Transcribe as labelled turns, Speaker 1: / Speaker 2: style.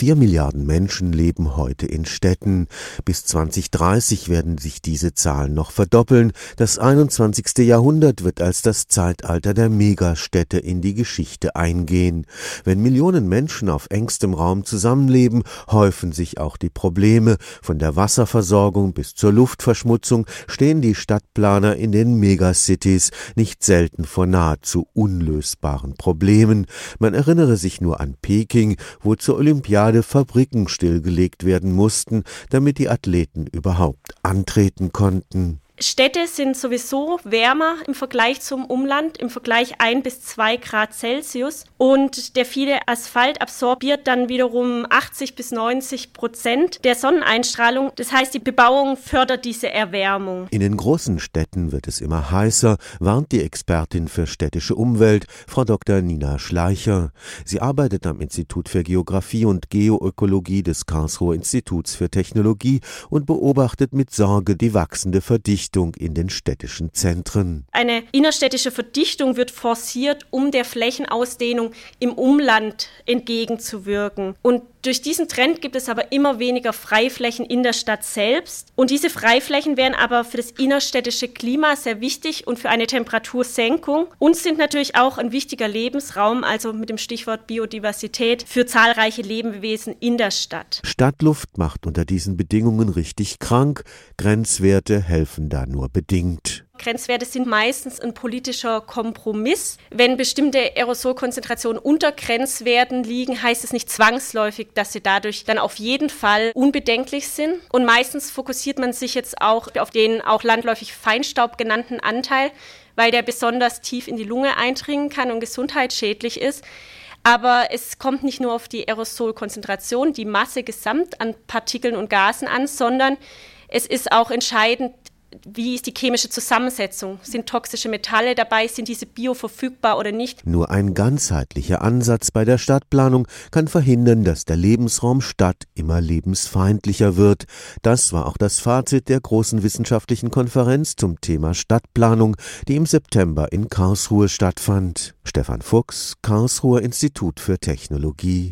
Speaker 1: Vier Milliarden Menschen leben heute in Städten. Bis 2030 werden sich diese Zahlen noch verdoppeln. Das 21. Jahrhundert wird als das Zeitalter der Megastädte in die Geschichte eingehen. Wenn Millionen Menschen auf engstem Raum zusammenleben, häufen sich auch die Probleme. Von der Wasserversorgung bis zur Luftverschmutzung stehen die Stadtplaner in den Megacities nicht selten vor nahezu unlösbaren Problemen. Man erinnere sich nur an Peking, wo zur Olympiade Olympiade Fabriken stillgelegt werden mussten, damit die Athleten überhaupt antreten konnten.
Speaker 2: Städte sind sowieso wärmer im Vergleich zum Umland, im Vergleich ein bis zwei Grad Celsius. Und der viele Asphalt absorbiert dann wiederum 80 bis 90 Prozent der Sonneneinstrahlung. Das heißt, die Bebauung fördert diese Erwärmung.
Speaker 1: In den großen Städten wird es immer heißer, warnt die Expertin für städtische Umwelt, Frau Dr. Nina Schleicher. Sie arbeitet am Institut für Geographie und Geoökologie des Karlsruher Instituts für Technologie und beobachtet mit Sorge die wachsende Verdichtung Verdichtung in den städtischen Zentren.
Speaker 2: Eine innerstädtische Verdichtung wird forciert, um der Flächenausdehnung im Umland entgegenzuwirken. Und durch diesen Trend gibt es aber immer weniger Freiflächen in der Stadt selbst. Und diese Freiflächen wären aber für das innerstädtische Klima sehr wichtig und für eine Temperatursenkung und sind natürlich auch ein wichtiger Lebensraum, also mit dem Stichwort Biodiversität, für zahlreiche Lebewesen in der Stadt.
Speaker 1: Stadtluft macht unter diesen Bedingungen richtig krank. Grenzwerte helfen da nur bedingt.
Speaker 2: Grenzwerte sind meistens ein politischer Kompromiss. Wenn bestimmte Aerosolkonzentrationen unter Grenzwerten liegen, heißt es nicht zwangsläufig, dass sie dadurch dann auf jeden Fall unbedenklich sind. Und meistens fokussiert man sich jetzt auch auf den auch landläufig Feinstaub genannten Anteil, weil der besonders tief in die Lunge eindringen kann und gesundheitsschädlich ist. Aber es kommt nicht nur auf die Aerosolkonzentration, die Masse gesamt an Partikeln und Gasen an, sondern es ist auch entscheidend, wie ist die chemische Zusammensetzung? Sind toxische Metalle dabei? Sind diese bioverfügbar oder nicht?
Speaker 1: Nur ein ganzheitlicher Ansatz bei der Stadtplanung kann verhindern, dass der Lebensraum Stadt immer lebensfeindlicher wird. Das war auch das Fazit der großen wissenschaftlichen Konferenz zum Thema Stadtplanung, die im September in Karlsruhe stattfand. Stefan Fuchs, Karlsruher Institut für Technologie.